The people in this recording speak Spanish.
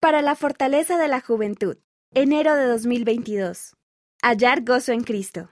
Para la fortaleza de la juventud, enero de 2022. Hallar gozo en Cristo.